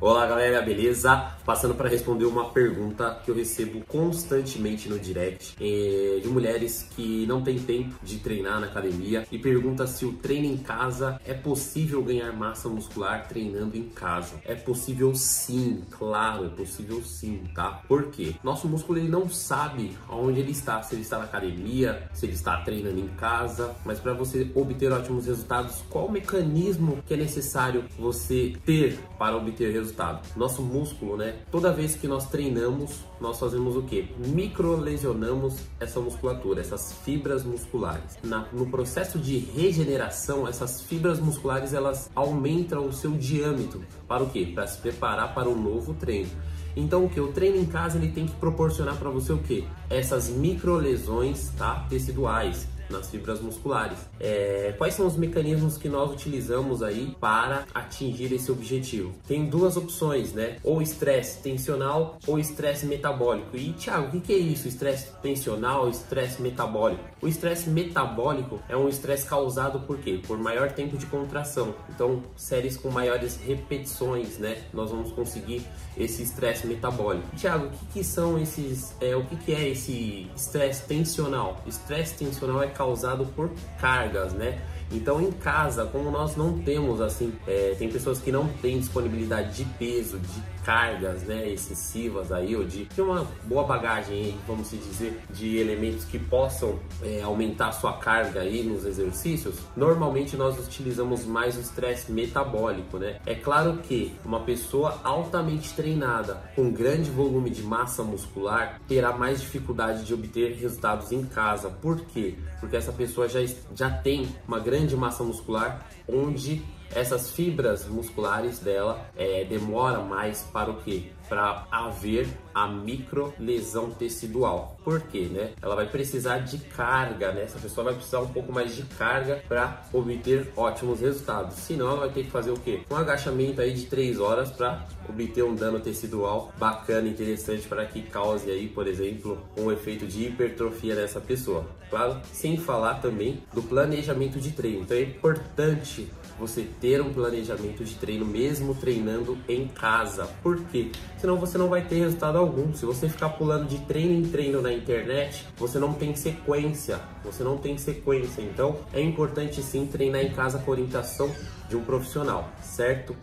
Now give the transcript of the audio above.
Olá galera, beleza? Passando para responder uma pergunta que eu recebo constantemente no direct eh, de mulheres que não têm tempo de treinar na academia e pergunta se o treino em casa é possível ganhar massa muscular treinando em casa. É possível sim, claro, é possível sim, tá? Por quê? Nosso músculo ele não sabe onde ele está, se ele está na academia, se ele está treinando em casa, mas para você obter ótimos resultados, qual o mecanismo que é necessário você ter para obter resultados? Resultado. Nosso músculo, né? Toda vez que nós treinamos, nós fazemos o que? Microlesionamos essa musculatura, essas fibras musculares. Na, no processo de regeneração, essas fibras musculares elas aumentam o seu diâmetro para o que? Para se preparar para um novo treino. Então o que? O treino em casa ele tem que proporcionar para você o que? Essas microlesões, tá? Teciduais nas fibras musculares. É, quais são os mecanismos que nós utilizamos aí para atingir esse objetivo? Tem duas opções, né? Ou estresse tensional ou estresse metabólico. E Thiago, o que é isso? Estresse tensional, estresse metabólico? O estresse metabólico é um estresse causado por quê? Por maior tempo de contração. Então, séries com maiores repetições, né? Nós vamos conseguir esse estresse metabólico. Tiago, o que, que são esses? É, o que, que é esse estresse tensional? Estresse tensional é causado por cargas, né? Então, em casa, como nós não temos assim, é, tem pessoas que não têm disponibilidade de peso, de cargas, né, excessivas aí, ou de, de uma boa bagagem, vamos dizer, de elementos que possam é, aumentar sua carga aí nos exercícios, normalmente nós utilizamos mais o estresse metabólico, né? É claro que uma pessoa altamente treinada, com grande volume de massa muscular, terá mais dificuldade de obter resultados em casa. Por quê? Porque essa pessoa já, já tem uma grande massa muscular, onde essas fibras musculares dela é, demora mais para o que? Para haver a micro lesão tecidual. Por quê, né? Ela vai precisar de carga, né? Essa pessoa vai precisar um pouco mais de carga para obter ótimos resultados. Senão ela vai ter que fazer o quê? Um agachamento aí de 3 horas para obter um dano tecidual bacana, interessante para que cause aí, por exemplo, um efeito de hipertrofia nessa pessoa. Claro, sem falar também do planejamento de treino. Então é importante você ter um planejamento de treino mesmo treinando em casa. Por quê? Senão você não vai ter resultado algum. Se você ficar pulando de treino em treino na internet, você não tem sequência. Você não tem sequência. Então é importante sim treinar em casa com orientação de um profissional, certo?